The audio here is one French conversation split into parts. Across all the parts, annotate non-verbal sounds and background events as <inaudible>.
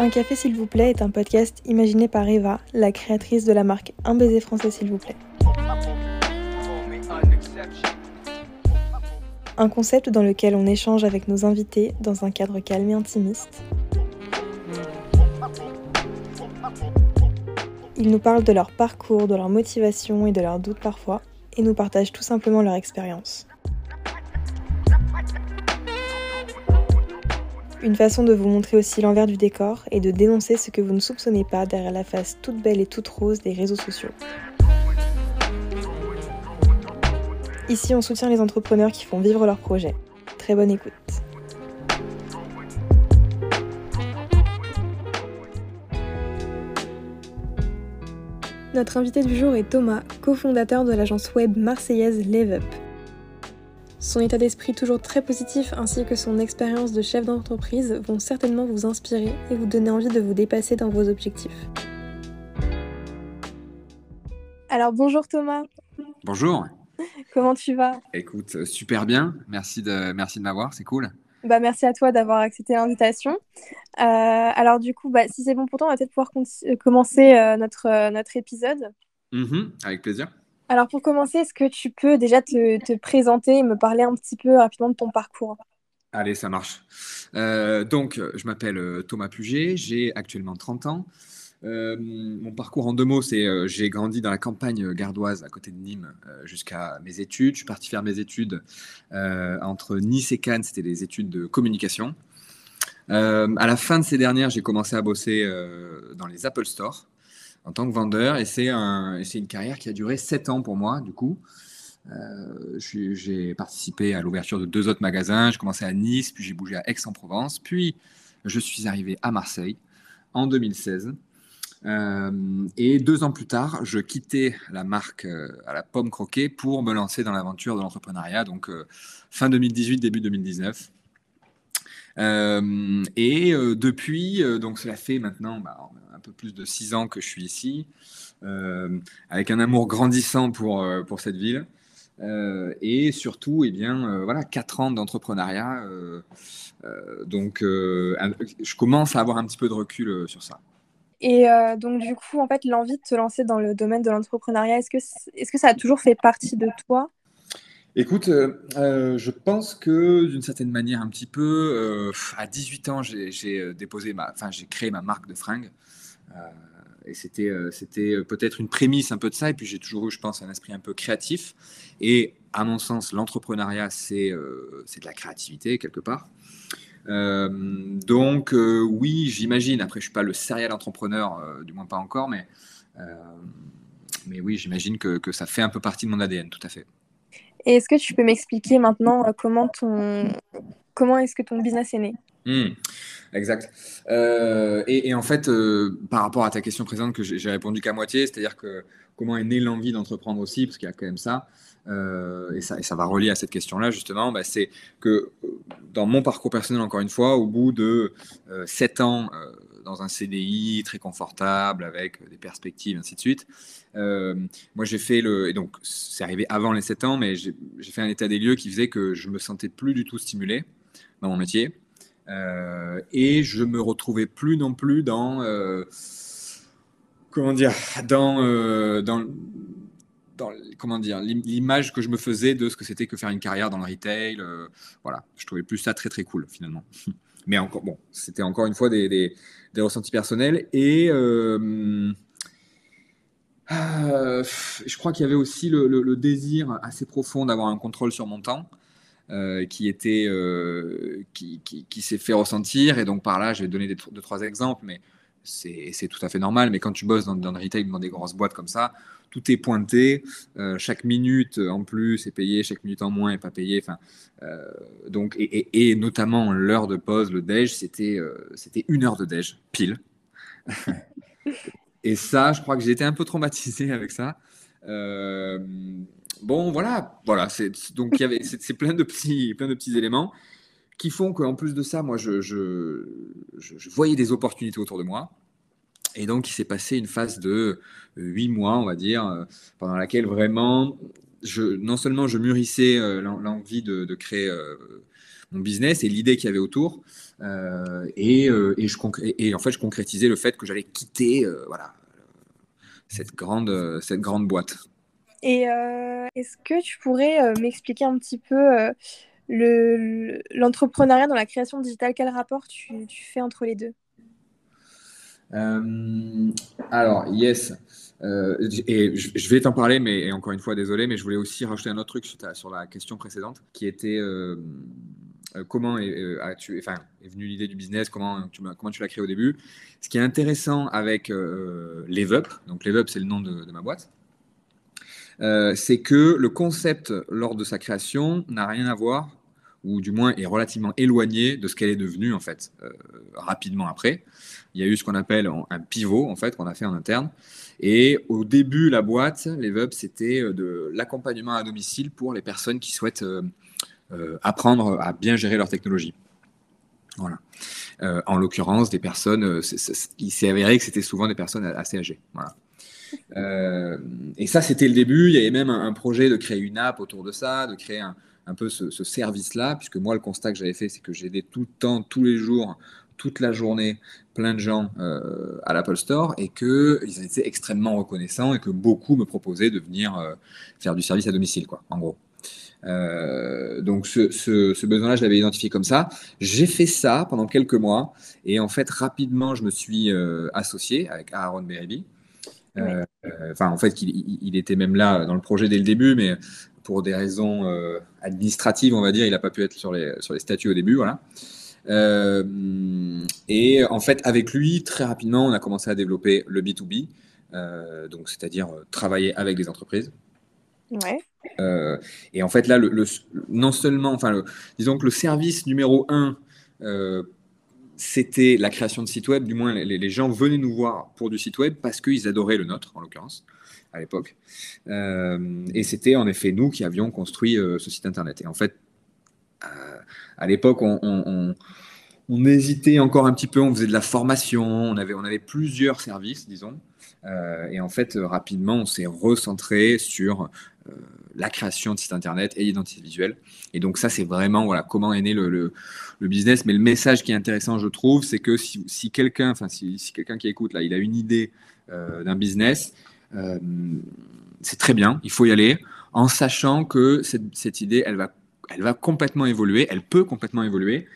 Un café s'il vous plaît est un podcast imaginé par Eva, la créatrice de la marque Un baiser français s'il vous plaît. Un concept dans lequel on échange avec nos invités dans un cadre calme et intimiste. Ils nous parlent de leur parcours, de leur motivation et de leurs doutes parfois, et nous partagent tout simplement leur expérience. Une façon de vous montrer aussi l'envers du décor et de dénoncer ce que vous ne soupçonnez pas derrière la face toute belle et toute rose des réseaux sociaux. Ici, on soutient les entrepreneurs qui font vivre leurs projets. Très bonne écoute. Notre invité du jour est Thomas, cofondateur de l'agence web marseillaise LiveUp. Son état d'esprit toujours très positif ainsi que son expérience de chef d'entreprise vont certainement vous inspirer et vous donner envie de vous dépasser dans vos objectifs. Alors bonjour Thomas. Bonjour. Comment tu vas? Écoute, super bien. Merci de, merci de m'avoir, c'est cool. Bah, merci à toi d'avoir accepté l'invitation. Euh, alors du coup, bah, si c'est bon pour toi, on va peut-être pouvoir euh, commencer euh, notre, notre épisode. Mhm, avec plaisir. Alors pour commencer, est-ce que tu peux déjà te, te, présenter et me parler un petit peu rapidement de ton parcours? Allez, ça marche. donc, je m'appelle Thomas Puget, j'ai actuellement 30 ans. Euh, mon parcours en deux mots, c'est euh, j'ai grandi dans la campagne gardoise à côté de Nîmes euh, jusqu'à mes études. Je suis parti faire mes études entre Nice et Cannes, c'était des études de communication. à la fin de ces dernières, j'ai commencé à bosser dans les Apple Store en tant que vendeur et c'est un, une carrière qui a duré sept ans pour moi du coup. j'ai participé à l'ouverture de deux autres magasins. J'ai commencé à Nice, puis j'ai bougé à Aix-en-Provence, puis je suis arrivé à Marseille en 2016. Euh, et deux ans plus tard, je quittais la marque euh, à la pomme croquée pour me lancer dans l'aventure de l'entrepreneuriat, donc euh, fin 2018, début 2019. Et depuis, donc cela fait maintenant bah, un peu plus de six ans que je suis ici, avec un amour grandissant pour, pour cette ville. et surtout, eh bien, voilà, quatre ans d'entrepreneuriat. donc, je commence à avoir un petit peu de recul sur ça. Et euh, donc, du coup, en fait, l'envie de te lancer dans le domaine de l'entrepreneuriat, est-ce que, est-ce que ça a toujours fait partie de toi? Écoute, euh, euh, je pense que d'une certaine manière, un petit peu, à 18 ans, j'ai, créé ma marque de fringues. et c'était, peut-être une prémisse un peu de ça. Et puis, j'ai toujours eu, je pense, un esprit un peu créatif. Et à mon sens, l'entrepreneuriat, c'est, de la créativité quelque part. Euh, donc euh, oui, j'imagine. Après, je suis pas le serial entrepreneur, euh, du moins pas encore, mais oui, j'imagine que, ça fait un peu partie de mon ADN, tout à fait. Et est-ce que tu peux m'expliquer maintenant comment ton comment est-ce que ton business est né? Hmm, exact. et, et, en fait, par rapport à ta question présente que j'ai répondu qu'à moitié, c'est-à-dire que comment est née l'envie d'entreprendre aussi, parce qu'il y a quand même ça. Euh, et, ça, va relier à cette question-là, justement, bah, c'est que euh, dans mon parcours personnel, encore une fois, au bout de euh, 7 ans euh, dans un CDI très confortable, avec des perspectives, ainsi de suite, moi j'ai fait le. Et donc, c'est arrivé avant les 7 ans, mais j'ai fait un état des lieux qui faisait que je me sentais plus du tout stimulé dans mon métier. et je me retrouvais plus non plus dans. comment dire Dans. dans comment dire l'image que je me faisais de ce que c'était que faire une carrière dans le retail. Euh, voilà, je trouvais plus ça très très cool finalement. <laughs> Mais encore c'était encore une fois des, des, ressentis personnels et euh, euh, je crois qu'il y avait aussi le, désir assez profond d'avoir un contrôle sur mon temps. qui était qui, s'est fait ressentir et donc par là je vais donner deux trois exemples mais c'est tout à fait normal mais quand tu bosses dans, dans le retail dans des grosses boîtes comme ça tout est pointé. Euh, chaque minute en plus est payée, chaque minute en moins est pas payée. Enfin, euh, donc, et, notamment l'heure de pause, le déj, c'était euh, c'était une heure de déj, pile. <laughs> et ça, je crois que j'ai été un peu traumatisé avec ça. bon, voilà, voilà. Donc il y avait, c'est plein de petits, plein de petits éléments qui font qu'en plus de ça, moi, je, je, voyais des opportunités autour de moi. Et donc, il s'est passé une phase de euh, huit mois, on va dire, euh, pendant laquelle vraiment, je, non seulement je mûrissais euh, l'envie de, créer mon business et l'idée qu'il y avait autour. et, et, je et, en fait, je concrétisais le fait que j'allais quitter voilà, cette, grande, cette grande boîte. Et est-ce que tu pourrais m'expliquer un petit peu l'entrepreneuriat dans la création digitale Quel rapport tu, fais entre les deux? Alors, yes. Euh, et je vais t'en parler, mais encore une fois, désolé, mais je voulais aussi rajouter un autre truc sur, la question précédente, qui était euh, euh, comment est, venue l'idée du business, comment tu, l'as créé au début? Ce qui est intéressant avec euh, LeveUp, donc LeveUp c'est le nom de, ma boîte, c'est que le concept lors de sa création n'a rien à voir ou du moins est relativement éloigné de ce qu'elle est devenue en fait rapidement après. Il y a eu ce qu'on appelle un pivot en fait qu'on a fait en interne et au début, la boîte, les c'était euh, de l'accompagnement à domicile pour les personnes qui souhaitent euh, euh, apprendre à bien gérer leur technologie. Voilà. en l'occurrence, des personnes, il s'est avéré que c'était souvent des personnes assez âgées. Et ça, c'était le début. Il y avait même un, projet de créer une app autour de ça, de créer un, un peu ce, ce service-là, puisque moi, le constat que j'avais fait, c'est que j'aidais tout le temps, tous les jours, toute la journée plein de gens euh, à l'Apple Store et qu'ils étaient extrêmement reconnaissants et que beaucoup me proposaient de venir euh, faire du service à domicile, quoi, en gros. Euh, donc ce, besoin-là, je l'avais identifié comme ça. J'ai fait ça pendant quelques mois et en fait rapidement, je me suis associé avec Aaron Beribi. Enfin, en fait, il, il, était même là dans le projet dès le début, mais pour des raisons administratives, on va dire, il n'a pas pu être sur les, sur les statuts au début, voilà. Euh, et en fait, avec lui, très rapidement, on a commencé à développer le B2B, euh, donc c'est-à-dire euh, travailler avec des entreprises. Ouais. et en fait, là, le, non seulement, enfin, disons que le service numéro un, c'était la création de sites web. Du moins, les, gens venaient nous voir pour du site web parce qu'ils adoraient le nôtre, en l'occurrence, à l'époque. et c'était en effet nous qui avions construit ce site internet. Et en fait, à l'époque, on, hésitait encore un petit peu, on faisait de la formation, on avait, on avait plusieurs services, disons. Euh, et en fait, rapidement, on s'est recentré sur euh, la création de sites internet et l'identité visuelle. Et donc, ça, c'est vraiment voilà, comment est né le, business. Mais le message qui est intéressant, je trouve, c'est que si, quelqu'un, enfin, si, quelqu'un qui écoute, là, il a une idée euh, d'un business, c'est très bien, il faut y aller, en sachant que cette, idée, elle va elle va complètement évoluer, elle peut complètement évoluer,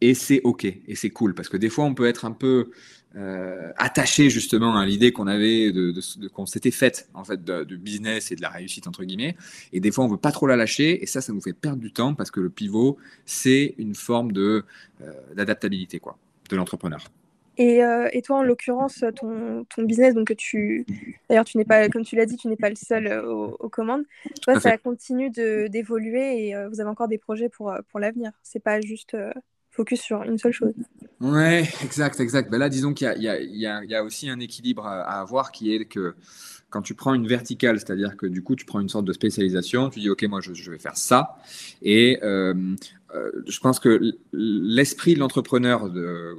et c'est OK, et c'est cool, parce que des fois, on peut être un peu euh, attaché justement à l'idée qu'on avait, de, qu'on s'était faite en fait du business et de la réussite entre guillemets, et des fois, on veut pas trop la lâcher, et ça, ça nous fait perdre du temps, parce que le pivot, c'est une forme de euh, d'adaptabilité quoi, de l'entrepreneur. Euh, et, toi, en l'occurrence, ton, ton, business, donc tu, d'ailleurs, tu n'es pas, comme tu l'as dit, tu n'es pas le seul euh, aux, commandes. Toi, ça continue d'évoluer et euh, vous avez encore des projets pour, pour l'avenir. C'est pas juste focus sur une seule chose. Ouais, exact, exact. Ben là, disons qu'il y, y, y, a aussi un équilibre à, avoir qui est que quand tu prends une verticale, c'est-à-dire que du coup, tu prends une sorte de spécialisation, tu dis, OK, moi, je, je vais faire ça. Et je pense que l'esprit de l'entrepreneur, de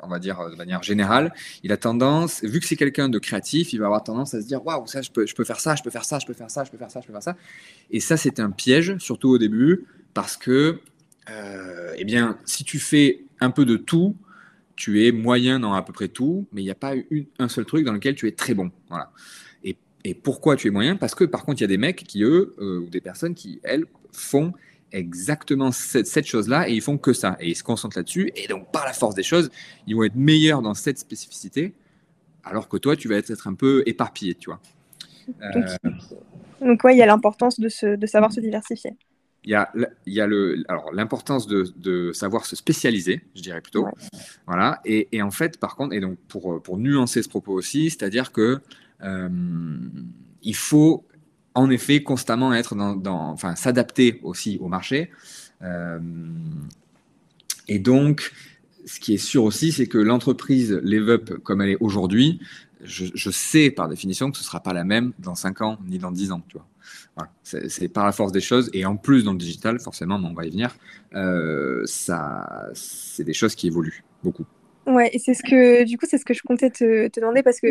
on va dire de manière générale, il a tendance, vu que c'est quelqu'un de créatif, il va avoir tendance à se dire waouh, ça, je peux, je peux faire ça, je peux faire ça, je peux faire ça, je peux faire ça, je peux faire ça. Et ça, c'est un piège, surtout au début, parce que, euh, eh bien, si tu fais un peu de tout, tu es moyen dans à peu près tout, mais il n'y a pas un seul truc dans lequel tu es très bon. Voilà. Et, et pourquoi tu es moyen? Parce que par contre, il y a des mecs qui, eux, euh, ou des personnes qui, elles, font exactement cette, chose-là et ils font que ça. Et ils se concentrent là-dessus. Et donc, par la force des choses, ils vont être meilleurs dans cette spécificité, alors que toi, tu vas être un peu éparpillé, tu vois. Donc, euh, il y a l'importance de, de savoir se diversifier. Il y a, il y a le, alors l'importance de, de, savoir se spécialiser, je dirais plutôt. Voilà. Et, et, en fait, par contre, et donc pour, pour nuancer ce propos aussi, c'est-à-dire que euh, il faut en effet constamment être dans, enfin, s'adapter aussi au marché. Euh, et donc, ce qui est sûr aussi, c'est que l'entreprise Live comme elle est aujourd'hui, je, sais par définition que ce sera pas la même dans 5 ans ni dans 10 ans. Tu vois. C'est par la force des choses. Et en plus, dans le digital, forcément, on va y venir, euh, ça, c'est des choses qui évoluent beaucoup. Ouais, et c'est ce que, du coup, c'est ce que je comptais te, demander parce que,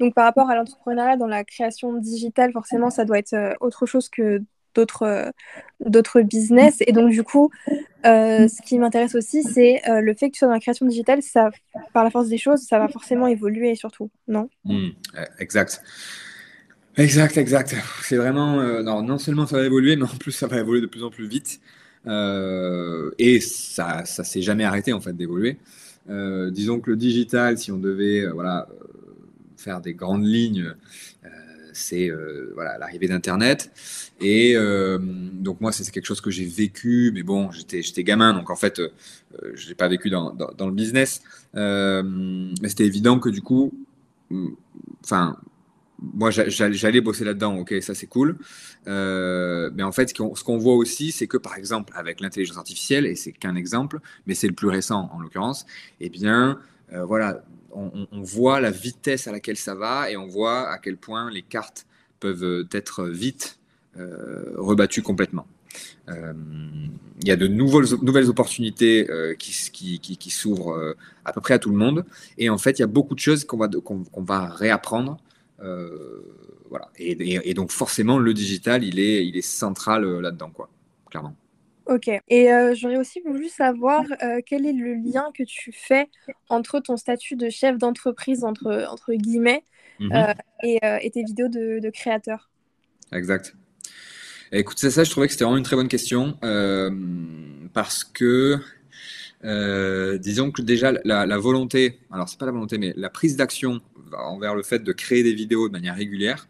donc, par rapport à l'entrepreneuriat dans la création digitale, forcément, ça doit être euh, autre chose que d'autres d'autres business. Et donc, du coup, ce qui m'intéresse aussi, c'est le fait que tu sois dans la création digitale, ça, par la force des choses, ça va forcément évoluer surtout, non? Mmh, Exact. Exact, exact. C'est vraiment, non, non seulement ça va évoluer, mais en plus ça va évoluer de plus en plus vite. et ça, ça s'est jamais arrêté en fait d'évoluer. Disons que le digital, si on devait, voilà, faire des grandes lignes, euh, c'est euh, voilà l'arrivée d'Internet. Et euh, donc moi, c'est quelque chose que j'ai vécu, mais bon, j'étais gamin, donc en fait, je l'ai pas vécu dans, dans, le business. mais c'était évident que du coup, enfin, moi, j'allais bosser là-dedans, ok, ça c'est cool. mais en fait, ce qu'on voit aussi, c'est que par exemple, avec l'intelligence artificielle, et c'est qu'un exemple, mais c'est le plus récent en l'occurrence, eh bien, voilà, on, voit la vitesse à laquelle ça va et on voit à quel point les cartes peuvent être vite euh, rebattues complètement. Euh, il y a de nouvelles, opportunités euh, qui, s'ouvrent à peu près à tout le monde. Et en fait, il y a beaucoup de choses qu'on, va réapprendre. Voilà. Et, donc, forcément, le digital, il est, il est central là-dedans, quoi, clairement. Ok. Et euh, j'aurais aussi voulu savoir euh, quel est le lien que tu fais entre ton statut de chef d'entreprise, entre, entre guillemets, mhm. euh, et, tes vidéos de, créateur. Exact. Écoute, c'est ça, je trouvais que c'était vraiment une très bonne question parce que, disons que déjà, la, la volonté, alors c'est pas la volonté, mais la prise d'action envers le fait de créer des vidéos de manière régulière,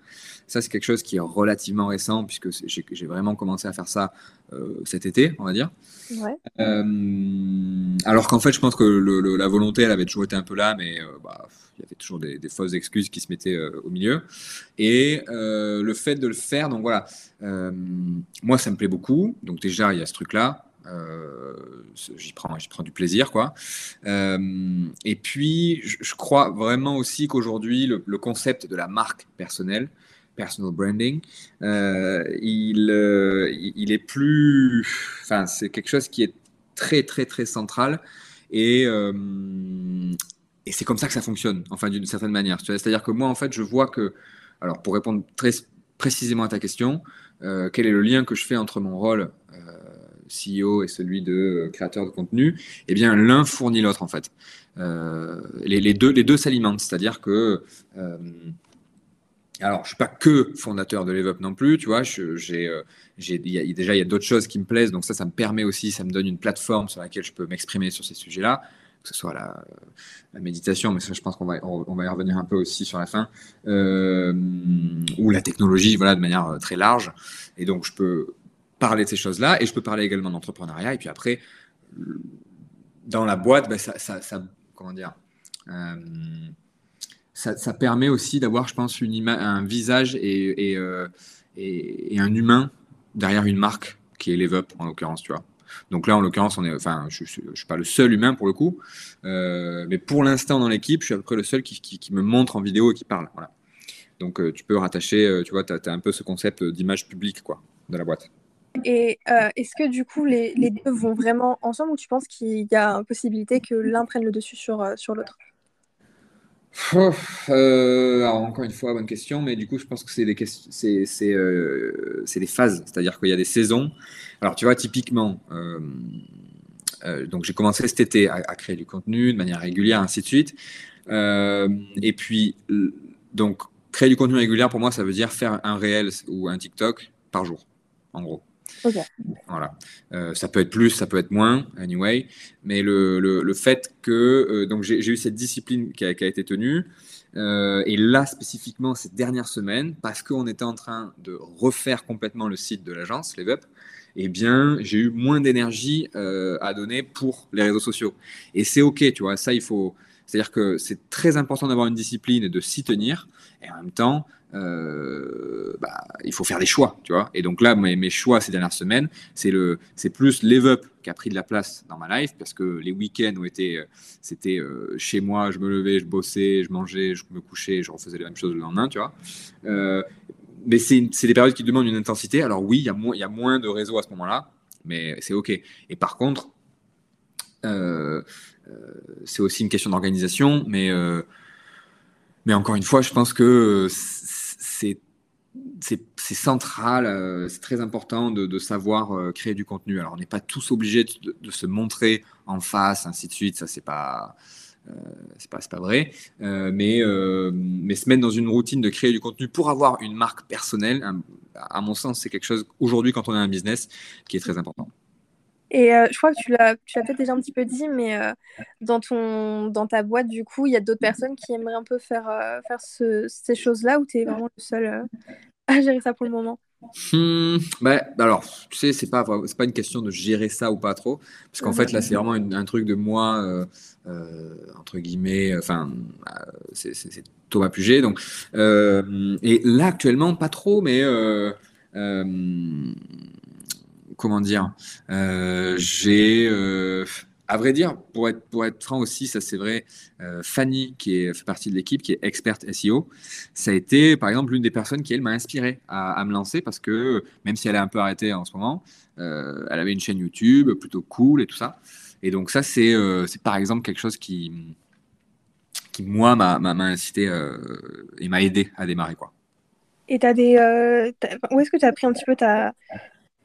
ça, c'est quelque chose qui est relativement récent, puisque j'ai vraiment commencé à faire ça euh, cet été, on va dire. Euh, alors qu'en fait, je pense que la volonté, elle avait toujours été un peu là, mais euh, bah, il y avait toujours des, fausses excuses qui se mettaient au milieu. Et le fait de le faire, donc voilà, moi, ça me plaît beaucoup. Donc déjà, il y a ce truc-là. J'y prends, prends du plaisir, quoi. et puis, je, crois vraiment aussi qu'aujourd'hui, le, concept de la marque personnelle, personal branding, euh, il, euh, il est plus, enfin, c'est quelque chose qui est très, très, très central et, euh, et c'est comme ça que ça fonctionne, enfin, d'une certaine manière. C'est-à-dire que moi, en fait, je vois que, alors, pour répondre très précisément à ta question, quel est le lien que je fais entre mon rôle CEO et celui de créateur de contenu, eh bien l'un fournit l'autre en fait. les, les, deux, les deux s'alimentent, c'est-à-dire que alors, je suis pas que fondateur de LeveUp non plus, tu vois. J'ai, euh, déjà, il y a d'autres choses qui me plaisent, donc ça, ça me permet aussi, ça me donne une plateforme sur laquelle je peux m'exprimer sur ces sujets-là, que ce soit la, méditation, mais ça, je pense qu'on va, va y revenir un peu aussi sur la fin, euh, ou la technologie, voilà, de manière euh, très large. Et donc, je peux parler de ces choses-là, et je peux parler également d'entrepreneuriat. Et puis après, dans la boîte, ben, ça, ça, comment dire ça, permet aussi d'avoir, je pense, une un visage euh, et, et, un humain derrière une marque qui est LeveUp en l'occurrence, tu vois. Donc là, en l'occurrence, on est, enfin, je, ne suis pas le seul humain pour le coup, euh, mais pour l'instant dans l'équipe, je suis à peu près le seul qui, qui, me montre en vidéo et qui parle. Voilà. Donc euh, tu peux rattacher, tu vois, tu as, un peu ce concept d'image publique quoi, de la boîte. Et est-ce que du coup les, deux vont vraiment ensemble ou tu penses qu'il y a une possibilité que l'un prenne le dessus sur, sur l'autre? Euh, encore une fois, bonne question, mais du coup, je pense que c'est des, euh, phases, c'est-à-dire qu'il y a des saisons. Alors, tu vois, typiquement, euh, euh donc j'ai commencé cet été à, à, créer du contenu de manière régulière, ainsi de suite. Euh, et puis, donc, créer du contenu régulier, pour moi, ça veut dire faire un réel ou un TikTok par jour, en gros. Voilà. Euh, ça peut être plus, ça peut être moins, anyway. Mais le, le, fait que euh, j'ai eu cette discipline qui a, été tenue. Euh, et là, spécifiquement, cette dernière semaine, parce qu'on était en train de refaire complètement le site de l'agence, LevUp, eh bien, j'ai eu moins d'énergie à donner pour les réseaux sociaux. Et c'est OK, tu vois, ça, il faut. C'est-à-dire que c'est très important d'avoir une discipline et de s'y tenir. Et en même temps, euh, bah, il faut faire des choix, tu vois. Et donc là, mes, choix ces dernières semaines, c'est le, c'est plus Up qui a pris de la place dans ma life parce que les week-ends ont été, euh, c'était euh, chez moi, je me levais, je bossais, je mangeais, je me couchais, je refaisais les mêmes choses le lendemain, tu vois. mais c'est, c'est des périodes qui demandent une intensité. Alors oui, il y a y a moins de réseaux à ce moment-là, mais c'est ok. Et par contre, c'est aussi une question d'organisation, mais mais encore une fois, je pense que c'est c'est central, c'est très important de, savoir créer du contenu. Alors, on n'est pas tous obligés de, se montrer en face, ainsi de suite. Ça, c'est pas, c'est pas, pas vrai. mais, mais se mettre dans une routine de créer du contenu pour avoir une marque personnelle, à mon sens, c'est quelque chose aujourd'hui, quand on a un business, qui est très important. Et euh, je crois que tu l'as, tu l'as peut-être déjà un petit peu dit, mais euh, dans, ton, dans ta boîte, du coup, il y a d'autres personnes qui aimeraient un peu faire, euh, faire ces choses-là ou tu es vraiment le seul <laughs> à gérer ça pour le moment? Hmm, bah, alors, tu sais, c'est pas, c'est pas une question de gérer ça ou pas trop, parce qu'en fait, là, c'est vraiment un truc de moi, entre guillemets, enfin, c'est, Thomas Puget, donc, et là, actuellement, pas trop, mais comment dire, euh, j'ai, euh, à vrai dire, pour être, pour être franc aussi, ça c'est vrai, euh, Fanny, qui est, fait partie de l'équipe, qui est experte SEO, ça a été par exemple l'une des personnes qui, elle, m'a inspiré à, me lancer parce que même si elle est un peu arrêtée en ce moment, elle avait une chaîne YouTube plutôt cool et tout ça. Et donc ça, c'est par exemple quelque chose qui, qui moi, m'a incité et m'a aidé à démarrer. Quoi. Et as des, où est-ce que tu as pris un petit peu ta,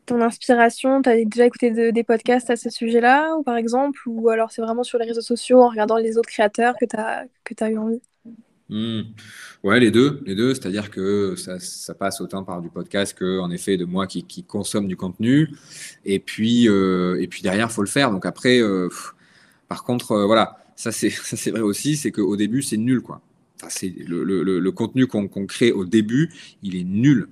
ton inspiration? Tu as déjà écouté des podcasts à ce sujet-là, ou par exemple, ou alors c'est vraiment sur les réseaux sociaux en regardant les autres créateurs que tu as, eu envie? Mmh. Ouais, les deux, les deux. C'est-à-dire que ça, ça, passe autant par du podcast que, en effet, de moi qui, qui consomme du contenu. Et puis, euh, et puis derrière, faut le faire. Donc après, euh, par contre, euh, voilà, <laughs> ça c'est, vrai aussi, c'est qu'au début, c'est nul, quoi. C'est le, le, le, contenu qu'on, qu'on crée au début, il est nul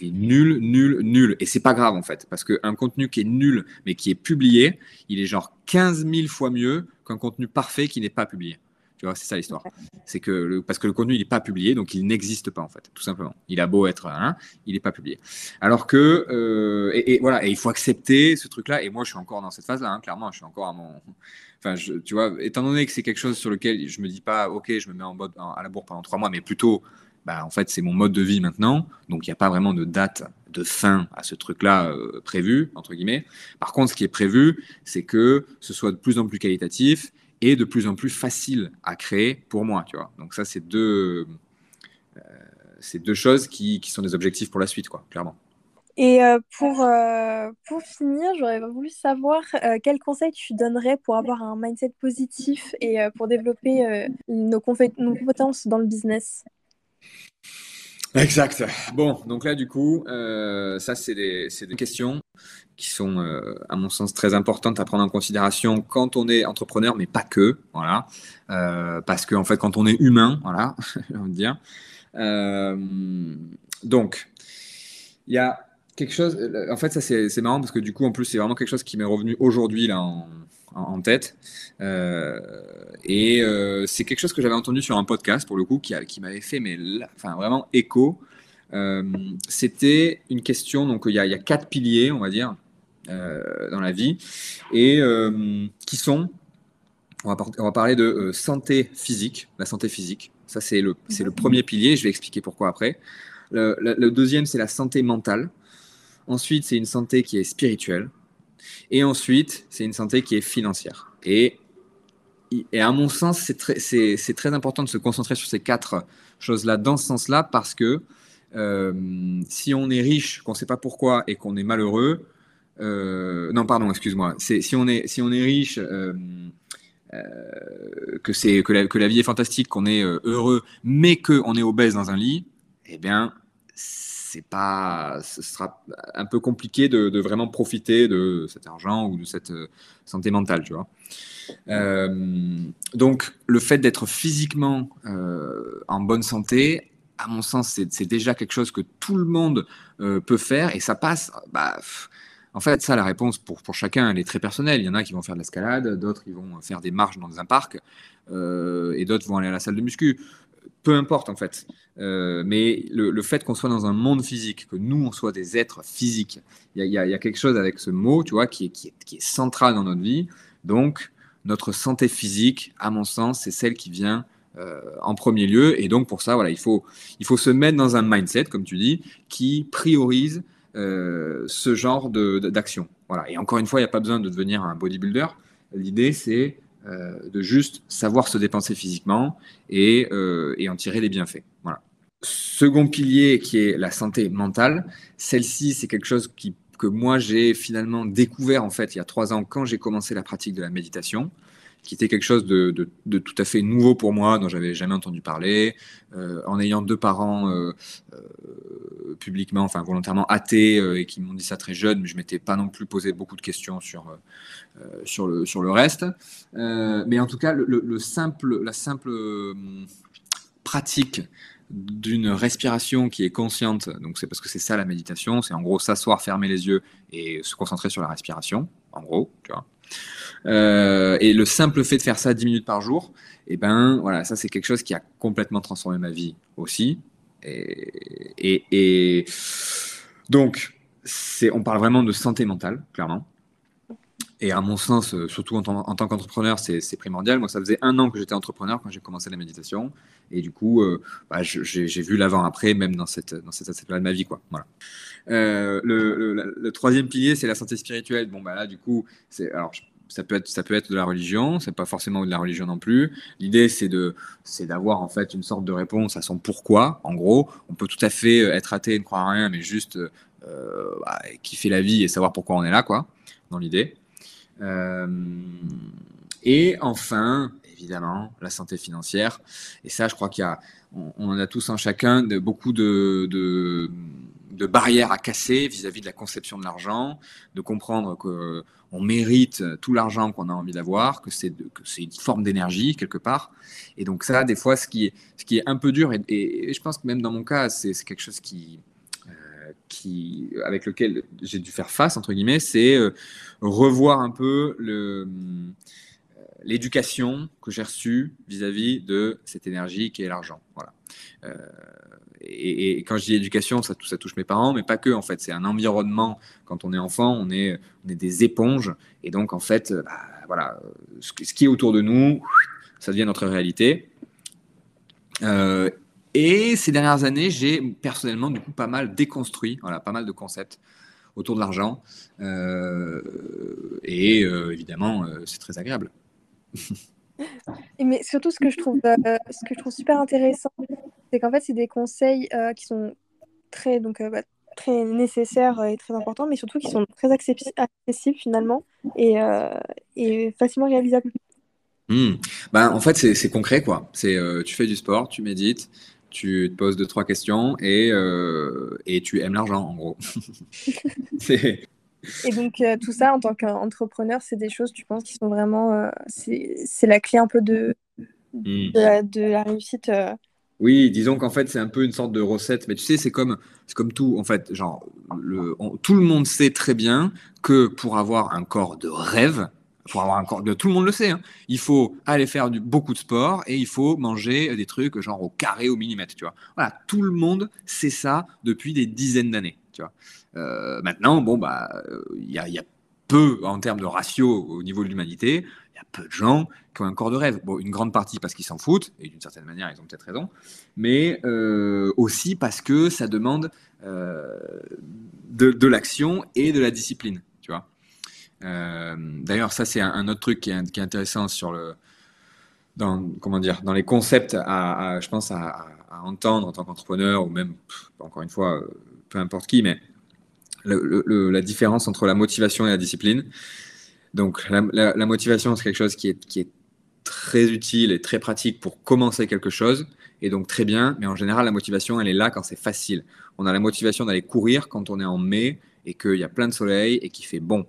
il est nul, nul, nul. Et c'est pas grave en fait, parce qu'un contenu qui est nul, mais qui est publié, il est genre 15 000 fois mieux qu'un contenu parfait qui n'est pas publié. Tu vois, c'est ça l'histoire. C'est que le, parce que le contenu n'est pas publié, donc il n'existe pas en fait, tout simplement. Il a beau être, hein, il n'est pas publié. Alors que, euh, et, voilà, et il faut accepter ce truc-là. Et moi, je suis encore dans cette phase-là, hein, clairement, je suis encore à mon, enfin, tu vois, étant donné que c'est quelque chose sur lequel je me dis pas, ok, je me mets en mode à la bourre pendant trois mois, mais plutôt bah, en fait, c'est mon mode de vie maintenant. Donc, il n'y a pas vraiment de date de fin à ce truc-là euh, prévu, entre guillemets. Par contre, ce qui est prévu, c'est que ce soit de plus en plus qualitatif et de plus en plus facile à créer pour moi, tu vois. Donc, ça, c'est deux, euh, deux choses qui, sont des objectifs pour la suite, quoi, clairement. Et euh, pour, pour finir, j'aurais voulu savoir quel conseil tu donnerais pour avoir un mindset positif et pour développer nos compétences dans le business? Exact. Bon, donc là, du coup, euh, ça, c'est des, questions qui sont, euh, à mon sens, très importantes à prendre en considération quand on est entrepreneur, mais pas que. Voilà. Euh, parce qu'en en fait, quand on est humain, voilà, <laughs> j'ai envie de dire. donc, il y a quelque chose. En fait, ça, c'est marrant parce que du coup, en plus, c'est vraiment quelque chose qui m'est revenu aujourd'hui, là, en tête. Euh, et euh, c'est quelque chose que j'avais entendu sur un podcast, pour le coup, qui, qui m'avait fait mais enfin, vraiment écho. Euh, c'était une question, donc il y, a, il y, a, quatre piliers, on va dire, dans la vie, et qui sont, on va, on va parler de santé physique, la santé physique. Ça, c'est le, le premier pilier, je vais expliquer pourquoi après. Le, le deuxième, c'est la santé mentale. Ensuite, c'est une santé qui est spirituelle. Et ensuite, c'est une santé qui est financière. Et, à mon sens, c'est très, important de se concentrer sur ces quatre choses-là dans ce sens-là parce que euh, si on est riche, qu'on ne sait pas pourquoi et qu'on est malheureux, euh, non, pardon, excuse-moi. Si, on est, si on est riche, euh, que, c'est, que, la, que la vie est fantastique, qu'on est heureux, mais qu'on est obèse dans un lit, eh bien, pas, ce sera un peu compliqué de, vraiment profiter de cet argent ou de cette euh, santé mentale, tu vois. Euh, donc, le fait d'être physiquement euh, en bonne santé, à mon sens, c'est déjà quelque chose que tout le monde peut faire et ça passe. Bah, en fait, ça, la réponse pour, pour chacun, elle est très personnelle. Il y en a qui vont faire de l'escalade, d'autres qui vont faire des marches dans un parc, et d'autres vont aller à la salle de muscu peu importe en fait. Euh, mais le, fait qu'on soit dans un monde physique, que nous on soit des êtres physiques, il y, a, quelque chose avec ce mot, tu vois, qui est, central dans notre vie. Donc, notre santé physique, à mon sens, c'est celle qui vient euh, en premier lieu. Et donc, pour ça, voilà, il faut, se mettre dans un mindset, comme tu dis, qui priorise euh, ce genre d'action. Voilà. Et encore une fois, il n'y a pas besoin de devenir un bodybuilder. L'idée, c'est de juste savoir se dépenser physiquement et, euh, et, en tirer les bienfaits. Voilà. second pilier qui est la santé mentale, celle-ci, c'est quelque chose que moi j'ai finalement découvert en fait il y a trois ans quand j'ai commencé la pratique de la méditation qui était quelque chose de, tout à fait nouveau pour moi, dont j'avais jamais entendu parler, euh, en ayant deux parents euh, euh, publiquement, enfin volontairement athées et qui m'ont dit ça très jeune, mais je m'étais pas non plus posé beaucoup de questions sur sur le sur le reste. mais en tout cas, le simple, la simple pratique d'une respiration qui est consciente, donc c'est parce que c'est ça la méditation, c'est en gros s'asseoir, fermer les yeux et se concentrer sur la respiration, en gros, tu vois. Euh, et le simple fait de faire ça 10 minutes par jour, et eh ben voilà, ça c'est quelque chose qui a complètement transformé ma vie aussi. Et, et, donc, on parle vraiment de santé mentale, clairement. Et à mon sens, euh, surtout en, tant qu'entrepreneur, c'est primordial. Moi, ça faisait un an que j'étais entrepreneur quand j'ai commencé la méditation. Et du coup, euh, bah, j'ai vu l'avant-après, même dans cette, dans cette aspect de ma vie. Quoi. Voilà. le, le, troisième pilier, c'est la santé spirituelle. Bon, bah là, du coup, alors, ça peut être ça peut être de la religion c'est pas forcément de la religion non plus l'idée c'est d'avoir en fait une sorte de réponse à son pourquoi en gros on peut tout à fait être athée et ne croire à rien mais juste euh, bah, kiffer la vie et savoir pourquoi on est là quoi dans l'idée euh, et enfin évidemment la santé financière et ça je crois qu'il y a on, en a tous en chacun de, beaucoup de, barrières à casser vis-à-vis de la conception de l'argent, de comprendre que on mérite tout l'argent qu'on a envie d'avoir, que c'est une forme d'énergie quelque part. Et donc ça, des fois, ce qui est, un peu dur, et, je pense que même dans mon cas, c'est quelque chose qui, euh, qui, avec lequel j'ai dû faire face, entre guillemets, c'est euh, revoir un peu euh, l'éducation que j'ai reçue vis-à-vis de cette énergie qui est l'argent. Voilà et, quand je dis éducation, ça, touche mes parents, mais pas que. En fait, c'est un environnement. Quand on est enfant, on est, des éponges. Et donc, en fait, bah, voilà, ce, qui est autour de nous, ça devient notre réalité. Euh, et ces dernières années, j'ai personnellement, du coup, pas mal déconstruit, voilà, pas mal de concepts autour de l'argent. Euh, et euh, évidemment, c'est très agréable. <laughs> mais surtout, ce que je trouve, ce que je trouve super intéressant, c'est qu'en fait, c'est des conseils euh, qui sont très, donc, euh, bah, très nécessaires et très importants, mais surtout qui sont très accessibles finalement et, euh, et facilement réalisables. Hmm. Ben, en fait, c'est concret, quoi. C'est tu fais du sport, tu médites, tu te poses deux, trois questions et, et tu aimes l'argent, en gros. <laughs> et donc, tout ça, en tant qu'entrepreneur, c'est des choses, tu penses, qui sont vraiment. c'est la clé un peu de, hmm. de, la, réussite oui, disons qu'en fait, c'est un peu une sorte de recette, mais tu sais, c'est comme, comme tout, en fait, genre, le, tout le monde sait très bien que pour avoir un corps de rêve, pour avoir un corps tout le monde le sait, hein, il faut aller faire beaucoup de sport et il faut manger des trucs genre au carré, au millimètre, tu vois. Voilà, tout le monde sait ça depuis des dizaines d'années, tu vois. Euh, maintenant, bon, bah, il y a, y a peu en termes de ratio au niveau de l'humanité, il y a peu de gens qui ont un corps de rêve. Bon, une grande partie parce qu'ils s'en foutent, et d'une certaine manière, ils ont peut-être raison, mais euh, aussi parce que ça demande euh, de, l'action et de la discipline. Euh, d'ailleurs, ça, c'est un, autre truc qui est, intéressant sur le, dans, comment dire, dans les concepts à, je pense, à, entendre en tant qu'entrepreneur, ou même, encore une fois, peu importe qui, mais la différence entre la motivation et la discipline. Donc la, motivation, c'est quelque chose qui est, qui est très utile et très pratique pour commencer quelque chose, et donc très bien, mais en général, la motivation, elle est là quand c'est facile. On a la motivation d'aller courir quand on est en mai et qu'il y a plein de soleil et qu'il fait bon.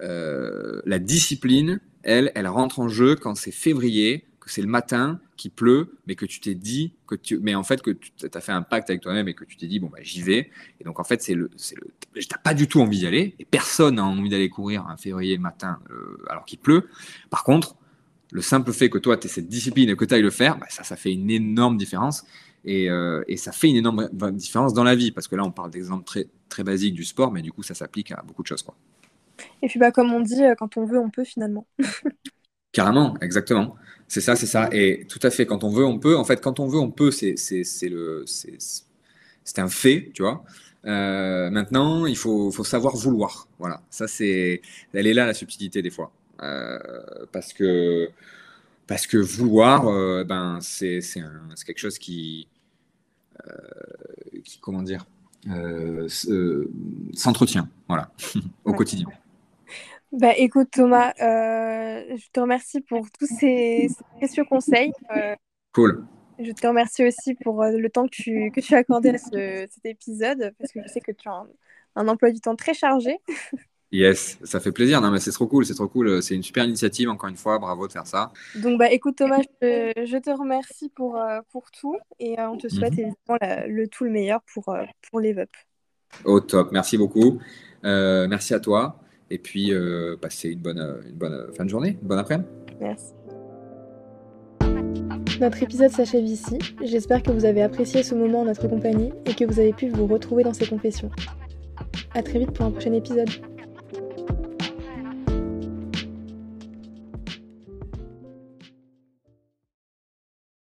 Euh, la discipline, elle, elle rentre en jeu quand c'est février, que c'est le matin, qu'il pleut, mais que tu t'es dit que tu, mais en fait que tu as fait un pacte avec toi-même et que tu t'es dit bon bah j'y vais. Et donc en fait c'est le, c'est le, pas du tout envie d'y aller et personne n'a envie d'aller courir un février matin euh, alors qu'il pleut. Par contre, le simple fait que toi tu aies cette discipline et que tu ailles le faire, bah, ça ça fait une énorme différence. Et, euh, et, ça fait une énorme différence dans la vie parce que là on parle d'exemples très très basiques du sport, mais du coup ça s'applique à beaucoup de choses quoi. Et puis bah comme on dit, euh, quand on veut, on peut finalement. <laughs> Carrément, exactement. C'est ça, c'est ça. Et tout à fait, quand on veut, on peut. En fait, quand on veut, on peut, c'est le, c'est un fait, tu vois. Euh, maintenant, il faut, faut, savoir vouloir. Voilà, ça c'est, elle est là la subtilité des fois, euh, parce que parce que vouloir, euh, ben c'est quelque chose qui qui comment dire, s'entretient, voilà, <laughs> au quotidien. Bah, écoute Thomas, je te remercie pour tous ces, précieux conseils. cool. Je te remercie aussi pour le temps que tu, que tu as accordé à cet épisode, parce que je sais que tu as un emploi du temps très chargé. Yes, ça fait plaisir. Non, mais c'est trop cool, c'est trop cool. C'est une super initiative, encore une fois. Bravo de faire ça. Donc, bah, écoute, Thomas, je, te remercie pour, euh, pour tout et euh, on te souhaite mhm. évidemment le tout le meilleur pour, euh, pour. Au top, merci beaucoup. merci à toi et puis passez une bonne, une bonne fin de journée, une bonne après-midi. Merci. Notre épisode s'achève ici. J'espère que vous avez apprécié ce moment en notre compagnie et que vous avez pu vous retrouver dans ces confessions. A très vite pour un prochain épisode.